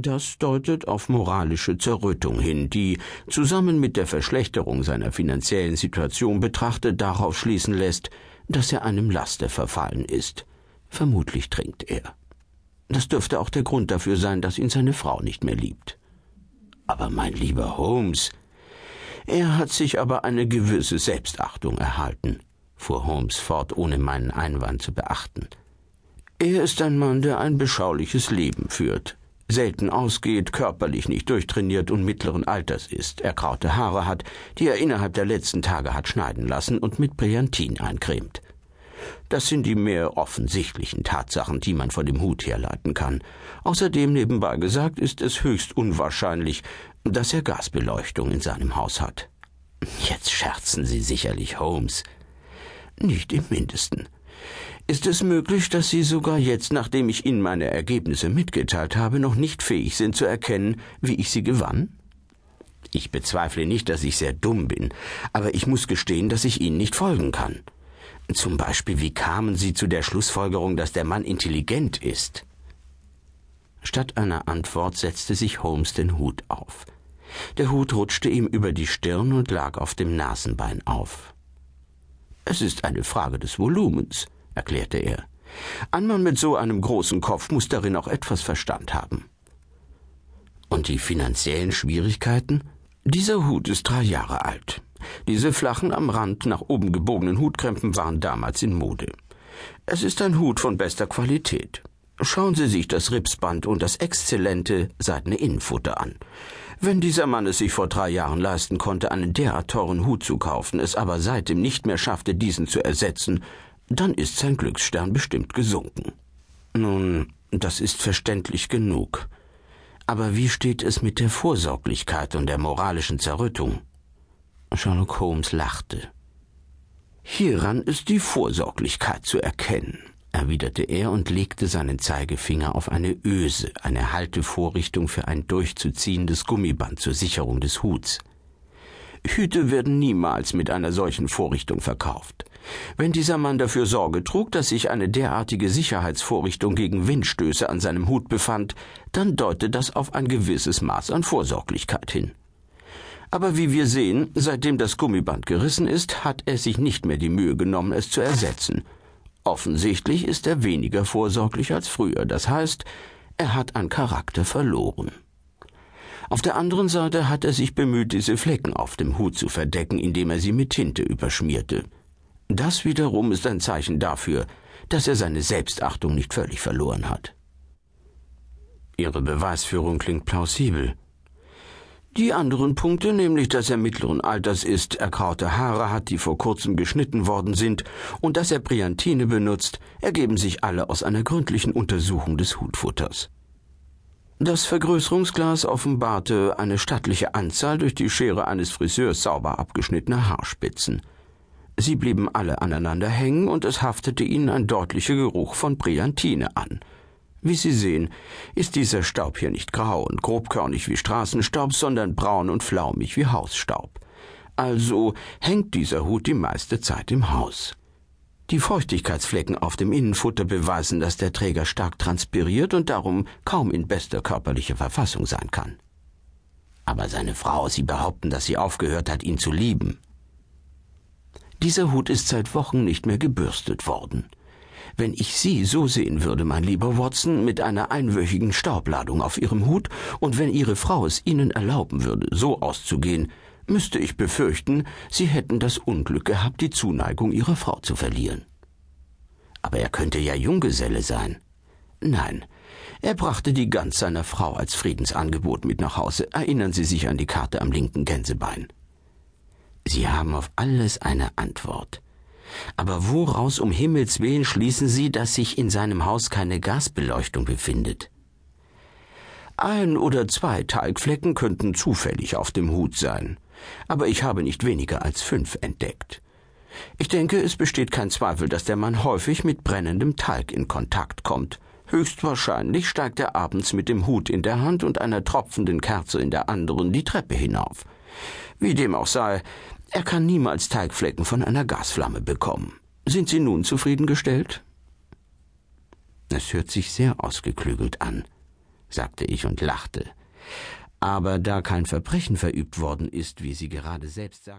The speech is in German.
Das deutet auf moralische Zerrüttung hin, die, zusammen mit der Verschlechterung seiner finanziellen Situation betrachtet, darauf schließen lässt, dass er einem Laster verfallen ist. Vermutlich trinkt er. Das dürfte auch der Grund dafür sein, dass ihn seine Frau nicht mehr liebt. Aber mein lieber Holmes, er hat sich aber eine gewisse Selbstachtung erhalten, fuhr Holmes fort, ohne meinen Einwand zu beachten. Er ist ein Mann, der ein beschauliches Leben führt, selten ausgeht, körperlich nicht durchtrainiert und mittleren Alters ist, ergraute Haare hat, die er innerhalb der letzten Tage hat schneiden lassen und mit Brillantin eincremt. Das sind die mehr offensichtlichen Tatsachen, die man von dem Hut herleiten kann. Außerdem nebenbei gesagt ist es höchst unwahrscheinlich, dass er Gasbeleuchtung in seinem Haus hat. Jetzt scherzen Sie sicherlich, Holmes. Nicht im mindesten. Ist es möglich, dass Sie sogar jetzt, nachdem ich Ihnen meine Ergebnisse mitgeteilt habe, noch nicht fähig sind zu erkennen, wie ich sie gewann? Ich bezweifle nicht, dass ich sehr dumm bin, aber ich muss gestehen, dass ich Ihnen nicht folgen kann. Zum Beispiel, wie kamen Sie zu der Schlussfolgerung, dass der Mann intelligent ist? Statt einer Antwort setzte sich Holmes den Hut auf. Der Hut rutschte ihm über die Stirn und lag auf dem Nasenbein auf. Es ist eine Frage des Volumens erklärte er. Ein Mann mit so einem großen Kopf muss darin auch etwas Verstand haben. Und die finanziellen Schwierigkeiten? Dieser Hut ist drei Jahre alt. Diese flachen, am Rand nach oben gebogenen Hutkrempen waren damals in Mode. Es ist ein Hut von bester Qualität. Schauen Sie sich das Ripsband und das exzellente seidene Innenfutter an. Wenn dieser Mann es sich vor drei Jahren leisten konnte, einen derart teuren Hut zu kaufen, es aber seitdem nicht mehr schaffte, diesen zu ersetzen, dann ist sein Glücksstern bestimmt gesunken. Nun, das ist verständlich genug. Aber wie steht es mit der Vorsorglichkeit und der moralischen Zerrüttung? Sherlock Holmes lachte. Hieran ist die Vorsorglichkeit zu erkennen, erwiderte er und legte seinen Zeigefinger auf eine Öse, eine Haltevorrichtung für ein durchzuziehendes Gummiband zur Sicherung des Huts. Hüte werden niemals mit einer solchen Vorrichtung verkauft. Wenn dieser Mann dafür Sorge trug, dass sich eine derartige Sicherheitsvorrichtung gegen Windstöße an seinem Hut befand, dann deutet das auf ein gewisses Maß an Vorsorglichkeit hin. Aber wie wir sehen, seitdem das Gummiband gerissen ist, hat er sich nicht mehr die Mühe genommen, es zu ersetzen. Offensichtlich ist er weniger vorsorglich als früher, das heißt, er hat an Charakter verloren. Auf der anderen Seite hat er sich bemüht, diese Flecken auf dem Hut zu verdecken, indem er sie mit Tinte überschmierte. Das wiederum ist ein Zeichen dafür, dass er seine Selbstachtung nicht völlig verloren hat. Ihre Beweisführung klingt plausibel. Die anderen Punkte, nämlich dass er mittleren Alters ist, ergraute Haare hat, die vor kurzem geschnitten worden sind, und dass er Priantine benutzt, ergeben sich alle aus einer gründlichen Untersuchung des Hutfutters. Das Vergrößerungsglas offenbarte eine stattliche Anzahl durch die Schere eines Friseurs sauber abgeschnittener Haarspitzen. Sie blieben alle aneinander hängen, und es haftete ihnen ein deutlicher Geruch von Brilantine an. Wie Sie sehen, ist dieser Staub hier nicht grau und grobkörnig wie Straßenstaub, sondern braun und flaumig wie Hausstaub. Also hängt dieser Hut die meiste Zeit im Haus. Die Feuchtigkeitsflecken auf dem Innenfutter beweisen, dass der Träger stark transpiriert und darum kaum in bester körperlicher Verfassung sein kann. Aber seine Frau, Sie behaupten, dass sie aufgehört hat, ihn zu lieben. Dieser Hut ist seit Wochen nicht mehr gebürstet worden. Wenn ich Sie so sehen würde, mein lieber Watson, mit einer einwöchigen Staubladung auf Ihrem Hut, und wenn Ihre Frau es Ihnen erlauben würde, so auszugehen, müsste ich befürchten, Sie hätten das Unglück gehabt, die Zuneigung Ihrer Frau zu verlieren. Aber er könnte ja Junggeselle sein. Nein, er brachte die Gans seiner Frau als Friedensangebot mit nach Hause. Erinnern Sie sich an die Karte am linken Gänsebein. Sie haben auf alles eine Antwort. Aber woraus um Himmels willen schließen Sie, dass sich in seinem Haus keine Gasbeleuchtung befindet? Ein oder zwei Talgflecken könnten zufällig auf dem Hut sein, aber ich habe nicht weniger als fünf entdeckt. Ich denke, es besteht kein Zweifel, dass der Mann häufig mit brennendem Talg in Kontakt kommt. Höchstwahrscheinlich steigt er abends mit dem Hut in der Hand und einer tropfenden Kerze in der anderen die Treppe hinauf. Wie dem auch sei, er kann niemals Teigflecken von einer Gasflamme bekommen. Sind Sie nun zufriedengestellt? Es hört sich sehr ausgeklügelt an, sagte ich und lachte. Aber da kein Verbrechen verübt worden ist, wie Sie gerade selbst sagten,